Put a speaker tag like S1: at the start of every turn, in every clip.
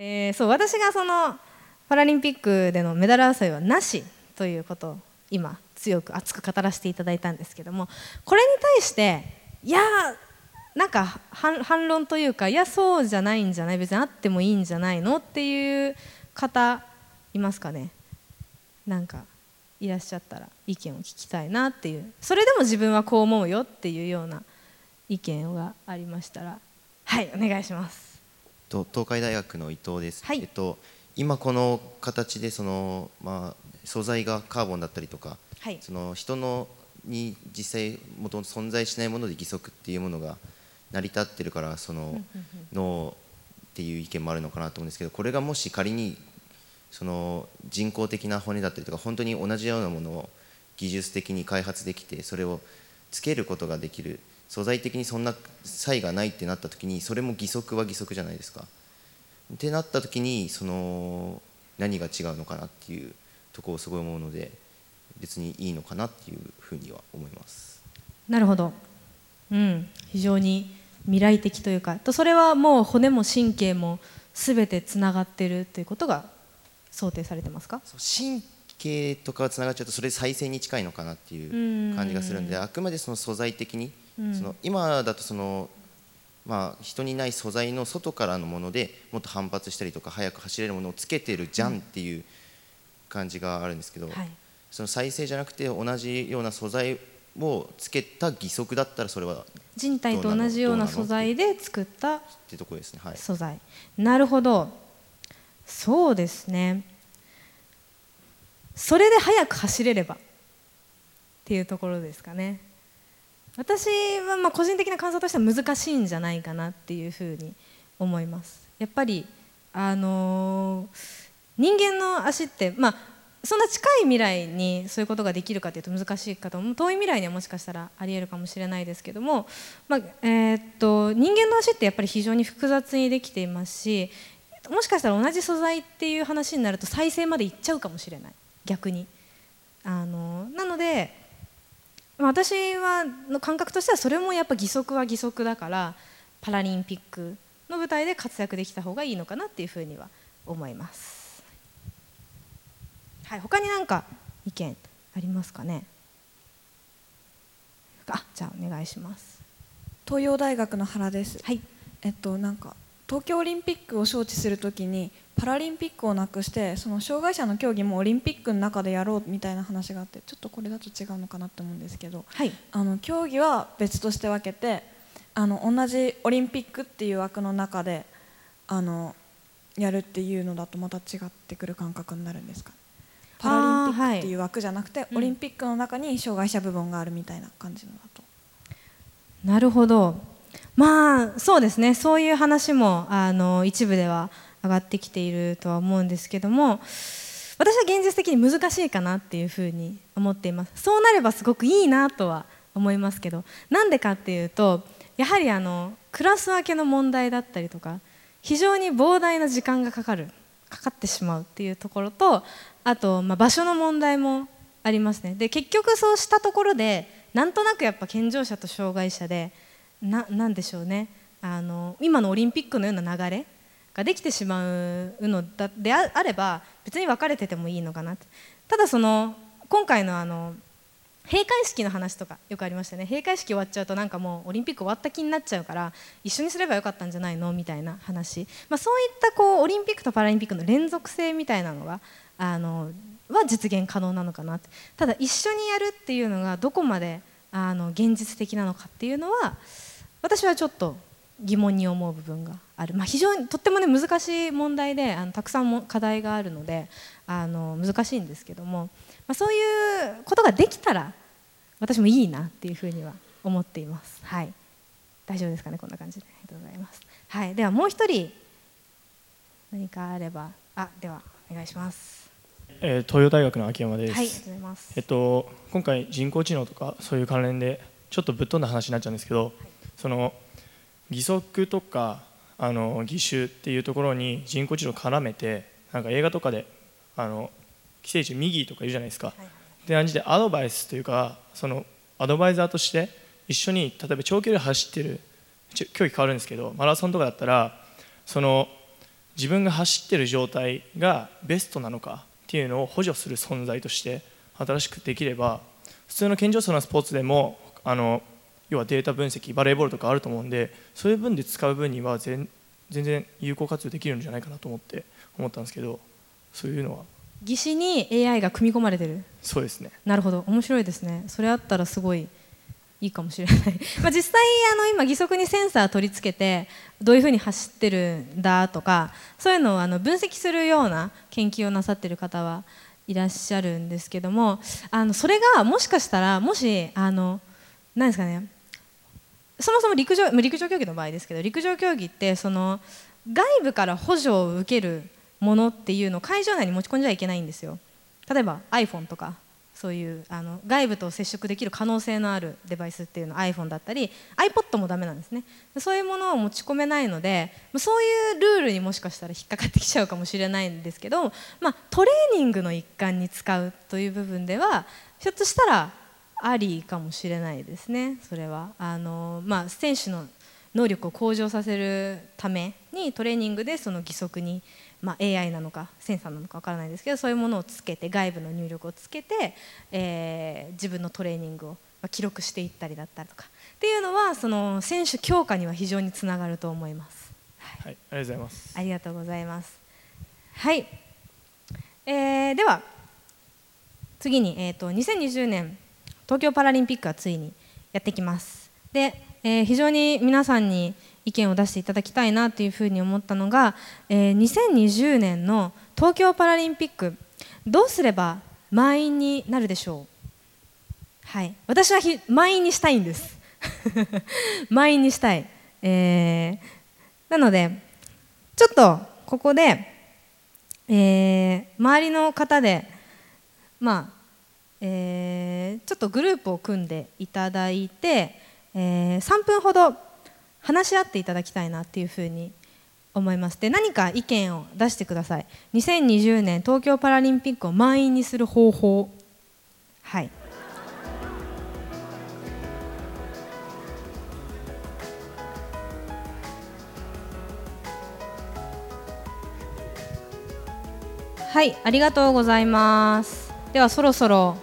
S1: えー、そう私がそのパラリンピックでのメダル争いはなしということを今強く熱く語らせていただいたんですけどもこれに対していやなんか反論というかいやそうじゃないんじゃない別にあってもいいんじゃないの？っていう方いますかね？なんかいらっしゃったら意見を聞きたいなっていう。それでも自分はこう思うよっていうような意見がありましたらはいお願いします。
S2: と東海大学の伊藤です、
S1: はい、
S2: えっと、今この形でその、まあ、素材がカーボンだったりとか、
S1: はい、
S2: その人のに実際もともと存在しないもので義足っていうものが成り立ってるからその脳っていう意見もあるのかなと思うんですけどこれがもし仮にその人工的な骨だったりとか本当に同じようなものを技術的に開発できてそれをつけることができる素材的にそんな差異がないってなった時にそれも義足は義足じゃないですか。ってなった時にその何が違うのかなっていうところをすごい思うので別にいいのかなっていうふうには思います。
S1: なるほど、うん、非常に未来的というか。とそれはもう骨も神経も全てつながってるということが想定されてますか？
S2: 神経とかつながっちゃうとそれ再生に近いのかなっていう感じがするんであくまでその素材的にその今だとその、まあ、人にない素材の外からのものでもっと反発したりとか速く走れるものをつけてるじゃん。っていう感じがあるんですけど、
S1: はい、
S2: その再生じゃなくて同じような素材をつけた義足だったらそれは
S1: 人体と同じような素材で作った
S2: ってとこですね、はい、
S1: 素材。なるほど。そうですね。それで速く走れればっていうところですかね私はま個人的な感想としては難しいんじゃないかなっていうふうに思いますやっぱりあのー、人間の足ってまあそんな近い未来にそういうことができるかというと難しいかと遠い未来にはもしかしたらありえるかもしれないですけども、まあえー、っと人間の足ってやっぱり非常に複雑にできていますしもしかしたら同じ素材っていう話になると再生までいっちゃうかもしれない逆に。あのなので私はの感覚としてはそれもやっぱ義足は義足だからパラリンピックの舞台で活躍できた方がいいのかなっていうふうには思います。はい、他に何か意見ありますかね？あ、じゃあお願いします。
S3: 東洋大学の原です。
S1: はい。
S3: えっとなんか東京オリンピックを招致するときにパラリンピックをなくしてその障害者の競技もオリンピックの中でやろうみたいな話があってちょっとこれだと違うのかなって思うんですけど、
S1: はい、
S3: あの競技は別として分けてあの同じオリンピックっていう枠の中であのやるっていうのだとまた違ってくる感覚になるんですか？パラリンピックっていう枠じゃなくて、はい、オリンピックの中に障害者部分があるみたいな感じのだと。
S1: なるほどまあそうですね。そういう話もあの一部では上がってきているとは思うんですけども私は現実的に難しいかなっていうふうに思っています。そうなればすごくいいなとは思いますけどなんでかっていうとやはりあのクラス分けの問題だったりとか非常に膨大な時間がかかるかかってしまうっていうところとあと、まあ、場所の問題もありますね。で結局そうしたところでなんとなくやっぱ健常者と障害者でななんでしょうね。あの今のオリンピックのような流れができてしまうのであれば別に分かれててもいいのかなただその今回のあの閉会式の話とかよくありましたね。閉会式終わっちゃうとなんかもうオリンピック終わった気になっちゃうから一緒にすればよかったんじゃないのみたいな話、まあ、そういったこうオリンピックとパラリンピックの連続性みたいなのがあのは実現可能なのかなただ一緒にやるっていうのがどこまであの現実的なのかっていうのは私はちょっと疑問に思う部分がある、まあ、非常にとってもね難しい問題であのたくさんも課題があるのであの難しいんですけども、まあ、そういうことができたら私もいいなっていうふうには思っています。はい、大丈夫ですかねこんな感じでありがとうございます。はい、ではもう一人何かあればあではお願いします。
S4: えー、東洋大学の秋山です。
S1: はい、ありがとうございます。
S4: えっと今回人工知能とかそういう関連でちょっとぶっ飛んだ話になっちゃうんですけど、はい、その義足とかあの義手っていうところに人工知能を絡めてなんか映画とかであの寄生虫ミギーとかいるじゃないですか。って感じでアドバイスというかそのアドバイザーとして一緒に例えば長距離走ってる競技変わるんですけどマラソンとかだったらその自分が走ってる状態がベストなのかっていうのを補助する存在として新しくできれば普通の健常者のスポーツでもあの要はデータ分析バレーボールとかあると思うんでそういう分で使う分には全全然有効活用できるんじゃないかなと思って思ったんですけどそういうのは。
S1: 義手に AI が組み込まれてる。
S4: そうですね。
S1: なるほど。面白いですね。それあったらすごいいいかもしれない。まあ実際あの今義足にセンサー取り付けてどういうふうに走ってるんだとかそういうのをあの分析するような研究をなさってる方はいらっしゃるんですけどもあのそれがもしかしたらもしあの何ですかね。そもそも陸上陸上競技の場合ですけど陸上競技ってその外部から補助を受けるものっていうのを会場内に持ち込んじゃいけないんですよ。例えば iPhone とかそういうあの外部と接触できる可能性のあるデバイスっていうの iPhone だったり iPod もダメなんですね。そういうものを持ち込めないのでそういうルールにもしかしたら引っかかってきちゃうかもしれないんですけど、まあ、トレーニングの一環に使うという部分ではひょっとしたらありかもしれないですねそれはあの、まあ、選手の能力を向上させるためにトレーニングでその義足にまあ、AI なのかセンサーなのかわからないですけどそういうものをつけて外部の入力をつけて、えー、自分のトレーニングを記録していったりだったりとかっていうのはその選手強化には非常につながると思います。
S4: はい、ありがとうございます。
S1: ありがとうございます。はい、えー、では次に、えーと、と2020年東京パラリンピックはついにやってきます。で、えー、非常に皆さんに意見を出していただきたいなというふうに思ったのが、えー、2020年の東京パラリンピックどうすれば満員になるでしょう？はい。私は満員にしたいんです。満員にしたい、えー、なのでちょっとここで、えー、周りの方でまあえー、ちょっとグループを組んでいただいて、えー、3分ほど話し合っていただきたいなっていうふうに思います。で何か意見を出してください。2020年東京パラリンピックを満員にする方法。はい。はいありがとうございます。ではそろそろ、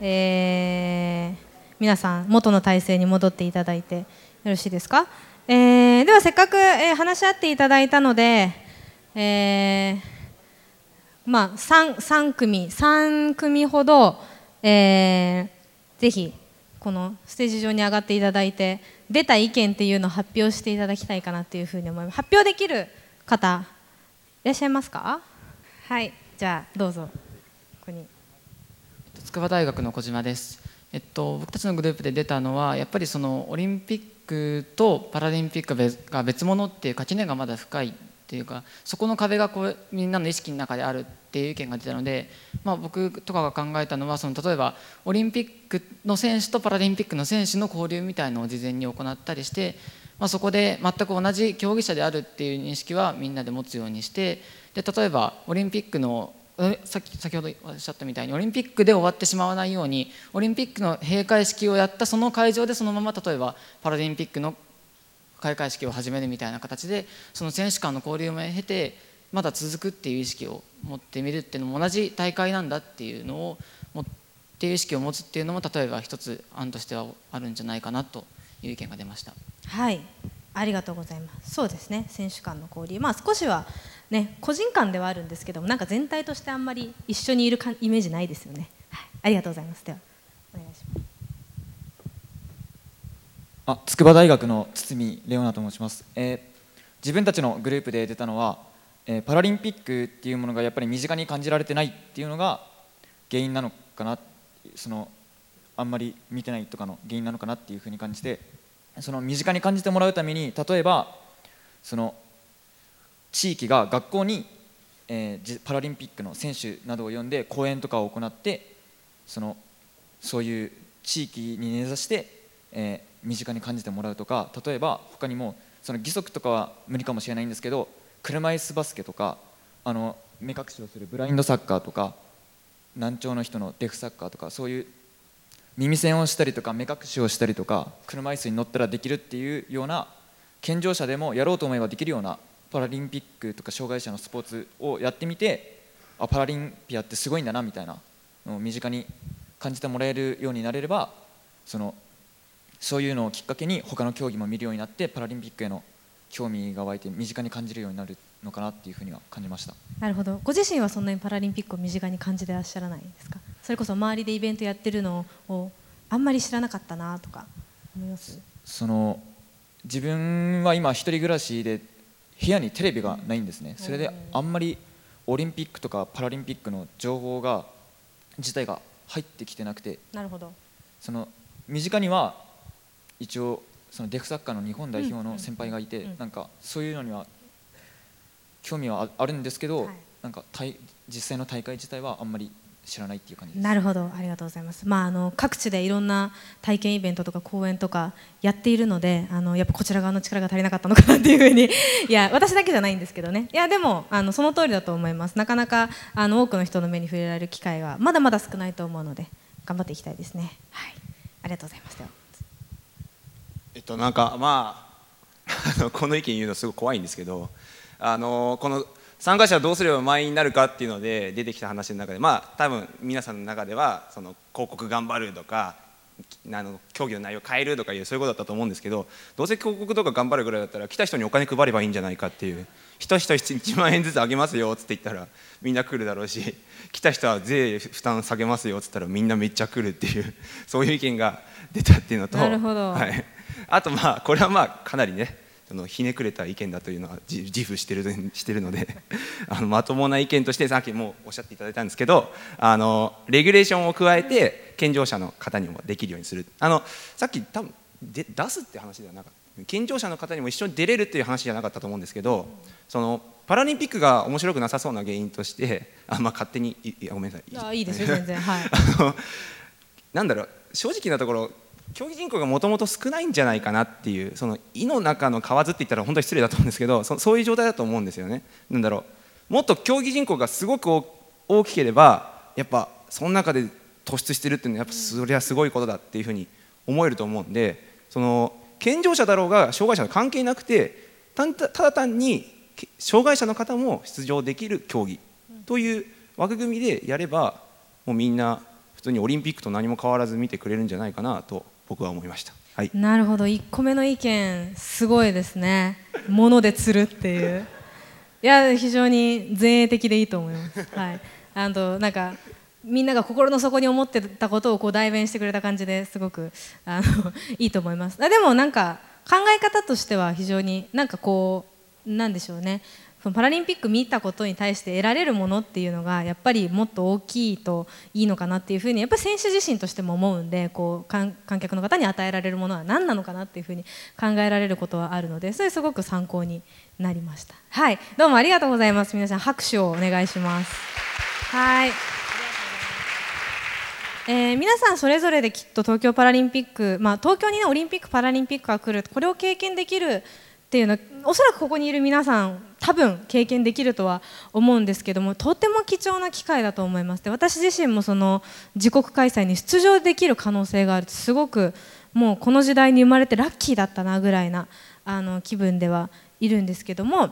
S1: えー、皆さん元の体制に戻っていただいてよろしいですか、えー、ではせっかく、えー、話し合っていただいたので、えーまあ、3, 3組3組ほど、えー、ぜひこのステージ上に上がっていただいて出た意見っていうのを発表していただきたいかなというふうに思います。発表できる方いらっしゃいますか？はい。じゃあどうぞ。ここに
S5: 筑波大学の小島です。えっと、僕たちのグループで出たのはやっぱりそのオリンピックとパラリンピックが別物っていう垣根がまだ深いっていうかそこの壁がこうみんなの意識の中であるっていう意見が出たので、まあ、僕とかが考えたのはその例えばオリンピックの選手とパラリンピックの選手の交流みたいのを事前に行ったりして、まあ、そこで全く同じ競技者であるっていう認識はみんなで持つようにしてで例えばオリンピックのさ先ほどおっしゃったみたいにオリンピックで終わってしまわないようにオリンピックの閉会式をやったその会場でそのまま例えばパラリンピックの開会式を始めるみたいな形でその選手間の交流も経てまだ続くっていう意識を持ってみるっていうのも同じ大会なんだっていうのを持っていう意識を持つっていうのも例えば一つ案としてはあるんじゃないかなという意見が出ました。
S1: はいありがとうございますそうですね選手間の交流まあ少しはね個人間ではあるんですけどもなんか全体としてあんまり一緒にいるかイメージないですよね、はい、ありがとうございます。ではお願いします。
S6: あ筑波大学の堤レオナと申します、えー、自分たちのグループで出たのは、えー、パラリンピックっていうものがやっぱり身近に感じられてないっていうのが原因なのかなそのあんまり見てないとかの原因なのかなっていうふうに感じてその身近に感じてもらうために例えばその地域が学校に、えー、パラリンピックの選手などを呼んで講演とかを行ってそのそういう地域に根ざして、えー、身近に感じてもらうとか例えば他にもその義足とかは無理かもしれないんですけど車椅子バスケとかあの目隠しをするブラインドサッカーとか難聴の人のデフサッカーとかそういう耳栓をしたりとか目隠しをしたりとか車椅子に乗ったらできるっていうような健常者でもやろうと思えばできるようなパラリンピックとか障害者のスポーツをやってみてあパラリンピアってすごいんだなみたいなのを身近に感じてもらえるようになれればそのそういうのをきっかけに他の競技も見るようになってパラリンピックへの興味が湧いて身近に感じるようになるのかなっていうふうには感じました。
S1: なるほど。ご自身はそんなにパラリンピックを身近に感じてらっしゃらないですか？それこそ周りでイベントやってるのをあんまり知らなかったなとか思います？
S6: その自分は今一人暮らしで部屋にテレビがないんですね。それであんまりオリンピックとかパラリンピックの情報が自体が入ってきてなくて。
S1: なるほど。
S6: その身近には一応そのデフサッカーの日本代表の先輩がいて、
S1: うんうん。
S6: なんかそういうのには興味はああるんですけど、
S1: はい。
S6: なんか大実際の大会自体はあんまり知らないっていう感じです。
S1: なるほど。ありがとうございます、まあ、あの各地でいろんな体験イベントとか講演とかやっているのであのやっぱこちら側の力が足りなかったのかなっていうふうに。いや私だけじゃないんですけどね。いやでもあのその通りだと思います。なかなかあの多くの人の目に触れられる機会がまだまだ少ないと思うので頑張っていきたいですね。はい。ありがとうございます。では。
S7: えっとなんかまあ あのこの意見言うのすごい怖いんですけどあのこの参加者はどうすれば満員になるかっていうので出てきた話の中でまあ多分皆さんの中ではその広告頑張るとかあの競技の内容を変えるとかいうそういうことだったと思うんですけどどうせ広告とか頑張るぐらいだったら来た人にお金配ればいいんじゃないかっていう。人人1万円ずつあげますよっつって言ったらみんな来るだろうし 来た人は税負担下げますよっつったらみんなめっちゃ来るっていうそういう意見が出たっていうのと
S1: なるほど。
S7: はい、あとまあこれはまあかなりねそのひねくれた意見だというのは自自負してるしてるので あのまともな意見としてさっきもおっしゃっていただいたんですけどあのレギュレーションを加えて健常者の方にもできるようにする。あのさっき多分で出すって話ではなかった。健常者の方にも一緒に出れるっていう話じゃなかったと思うんですけどそのパラリンピックが面白くなさそうな原因としてあ、まあ、勝手にごめんなさい。
S1: あいいですよ全然。はい。
S7: あのなんだろう正直なところ競技人口がもともと少ないんじゃないかなっていうその胃の中の蛙って言ったら本当に失礼だと思うんですけどそ そういう状態だと思うんですよね。なんだろうもっと競技人口がすごく大きければやっぱその中で突出してるっていうのはやっぱそれはすごいことだっていうふうに思えると思うんでその健常者だろうが障害者の関係なくてたんただ単に障害者の方も出場できる競技という枠組みでやればもうみんな普通にオリンピックと何も変わらず見てくれるんじゃないかなと僕は思いました。はい、
S1: なるほど。1個目の意見すごいですね。物で釣るっていう。いや非常に前衛的でいいと思います。はい。あとなんかみんなが心の底に思ってたことをこう代弁してくれた感じですごくあのいいと思います。あでもなんか考え方としては非常になんかこうなんでしょうね。そのパラリンピック見たことに対して得られるものっていうのがやっぱりもっと大きいといいのかなっていうふうにやっぱり選手自身としても思うんでこう観観客の方に与えられるものは何なのかなっていうふうに考えられることはあるのでそれすごく参考になりました。はい。どうもありがとうございます。皆さん拍手をお願いします。はい。えー皆さんそれぞれできっと東京パラリンピック、まあ、東京に、ね、オリンピック・パラリンピックが来るこれを経験できるっていうのおそらくここにいる皆さん多分経験できるとは思うんですけどもとても貴重な機会だと思います。で私自身もその自国開催に出場できる可能性があるとすごくもうこの時代に生まれてラッキーだったなぐらいなあの気分ではいるんですけども、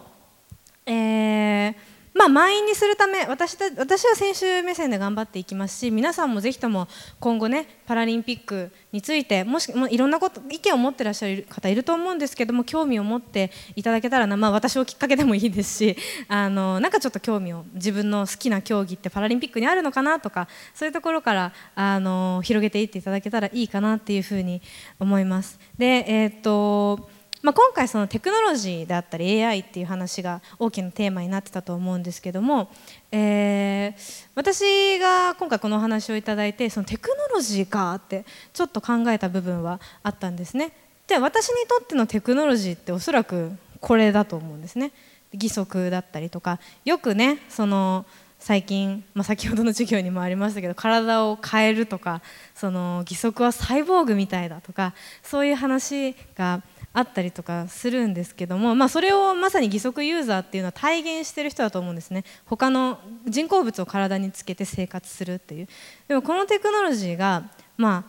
S1: えーまあ、満員にするため私た私は選手目線で頑張っていきますし皆さんもぜひとも今後ねパラリンピックについてもしもいろんなこと意見を持ってらっしゃる方いると思うんですけども興味を持っていただけたらな、まあ、私をきっかけでもいいですし あのなんかちょっと興味を自分の好きな競技ってパラリンピックにあるのかなとかそういうところからあの広げていっていただけたらいいかなっていうふうに思います。でえーっとまあ、今回そのテクノロジーであったり AI っていう話が大きなテーマになってたと思うんですけども、えー私が今回このお話をいただいてそのテクノロジーかってちょっと考えた部分はあったんですね。じゃあ私にとってのテクノロジーっておそらくこれだと思うんですね。義足だったりとかよくねその最近、まあ、先ほどの授業にもありましたけど体を変えるとかその義足はサイボーグみたいだとかそういう話があったりとかするんですけども、まあ、それをまさに義足ユーザーっていうのは体現してる人だと思うんですね。他の人工物を体につけて生活するっていう。でもこのテクノロジーがま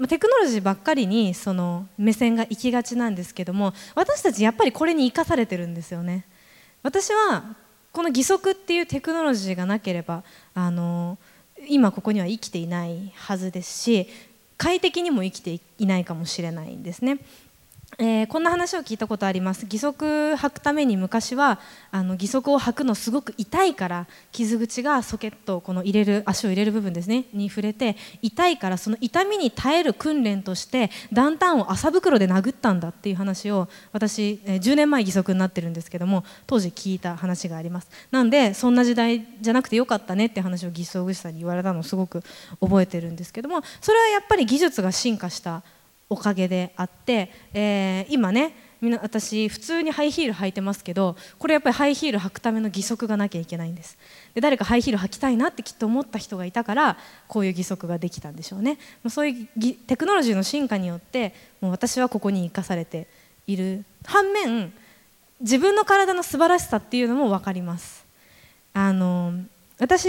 S1: あテクノロジーばっかりにその目線が行きがちなんですけども私たちやっぱりこれに生かされてるんですよね。私はこの義足っていうテクノロジーがなければあの今ここには生きていないはずですし快適にも生きていないかもしれないんですね。えー、こんな話を聞いたことあります。義足履くために昔はあの義足を履くのすごく痛いから傷口がソケットこの入れる足を入れる部分ですねに触れて痛いからその痛みに耐える訓練として段々を麻袋で殴ったんだっていう話を私、えー、10年前義足になってるんですけども当時聞いた話があります。なんでそんな時代じゃなくてよかったねって話を義足師さんに言われたのをすごく覚えてるんですけどもそれはやっぱり技術が進化したおかげであって、えー、今ね私普通にハイヒール履いてますけどこれやっぱりハイヒール履くための義足がなきゃいけないんです。で誰かハイヒール履きたいなってきっと思った人がいたからこういう義足ができたんでしょうね。そういうテクノロジーの進化によってもう私はここに生かされている反面自分の体の素晴らしさっていうのも分かります。あの私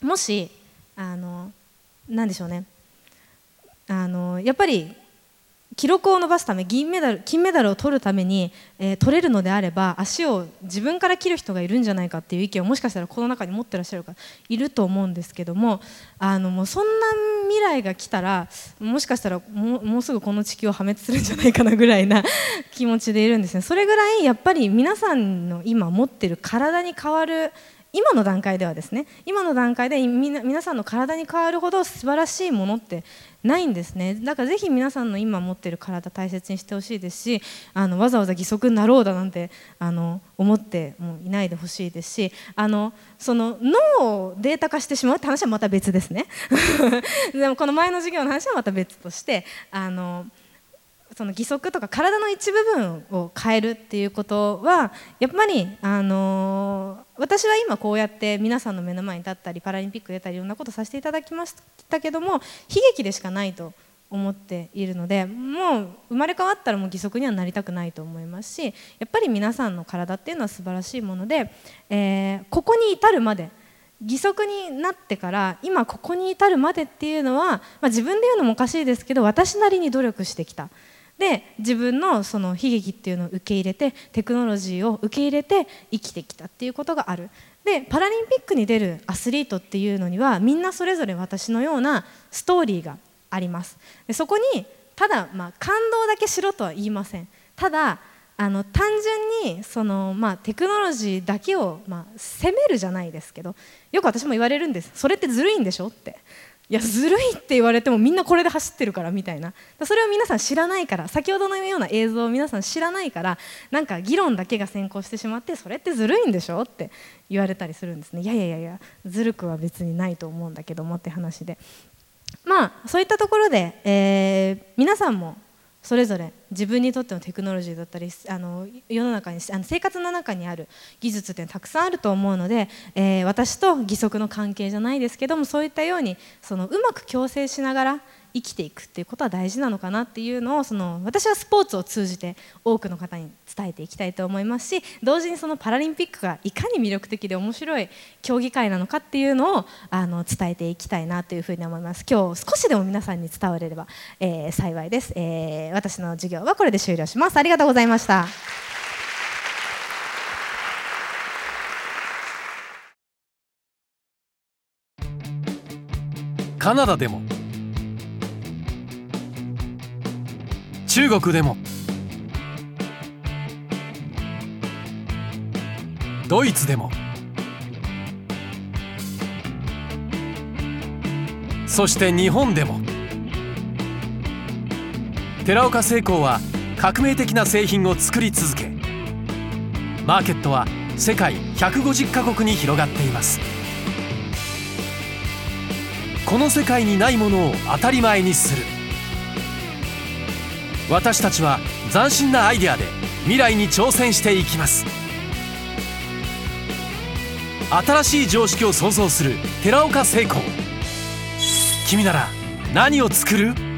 S1: もしあの何でしょうね。あのやっぱり記録を伸ばすため銀メダル金メダルを取るために、えー、取れるのであれば足を自分から切る人がいるんじゃないかっていう意見をもしかしたらこの中に持ってらっしゃる方いると思うんですけどもあのもうそんな未来が来たらもしかしたらもうもうすぐこの地球を破滅するんじゃないかなぐらいな 気持ちでいるんですね。それぐらいやっぱり皆さんの今持ってる体に変わる今の段階ではですね今の段階で皆さんの体に変わるほど素晴らしいものってないんですね。だからぜひ皆さんの今持ってる体大切にしてほしいですしあのわざわざ義足になろうだなんてあの思ってもいないでほしいですしあのその脳をデータ化してしまうって話はまた別ですね。でもこの前の授業の話はまた別としてあのその義足とか体の一部分を変えるっていうことはやっぱり、あのー、私は今こうやって皆さんの目の前に立ったりパラリンピック出たりいろんなことさせていただきましたけども悲劇でしかないと思っているのでもう生まれ変わったらもう義足にはなりたくないと思いますしやっぱり皆さんの体っていうのは素晴らしいもので、えー、ここに至るまで義足になってから今ここに至るまでっていうのは、まあ、自分で言うのもおかしいですけど私なりに努力してきた。で自分のその悲劇っていうのを受け入れてテクノロジーを受け入れて生きてきたっていうことがある。でパラリンピックに出るアスリートっていうのにはみんなそれぞれ私のようなストーリーがあります。でそこにただまあ感動だけしろとは言いません。ただあの単純にその、まあ、テクノロジーだけを、まあ、責めるじゃないですけどよく私も言われるんです。それってずるいんでしょって。いやずるいって言われてもみんなこれで走ってるからみたいな。それを皆さん知らないから先ほどのような映像を皆さん知らないからなんか議論だけが先行してしまってそれってずるいんでしょって言われたりするんですね。いやいやいやいやずるくは別にないと思うんだけどもって話で。まあそういったところで、えー、皆さんもそれぞれ自分にとってのテクノロジーだったりあの世の中にあの生活の中にある技術ってたくさんあると思うので、えー、私と義足の関係じゃないですけどもそういったようにそのうまく共生しながら生きていくっていうことは大事なのかなっていうのをその私はスポーツを通じて多くの方に伝えていきたいと思いますし同時にそのパラリンピックがいかに魅力的で面白い競技会なのかっていうのをあの伝えていきたいなというふうに思います今日少しでも皆さんに伝われれば、えー、幸いです、えー、私の授業はこれで終了します。ありがとうございました。
S8: カナダでも中国でも。ドイツでも。そして日本でも。寺岡製鋼は革命的な製品を作り続けマーケットは世界150カ国に広がっています。この世界にないものを当たり前にする。私たちは斬新なアイデアで未来に挑戦していきます。新しい常識を創造する寺岡成功君なら何を作る？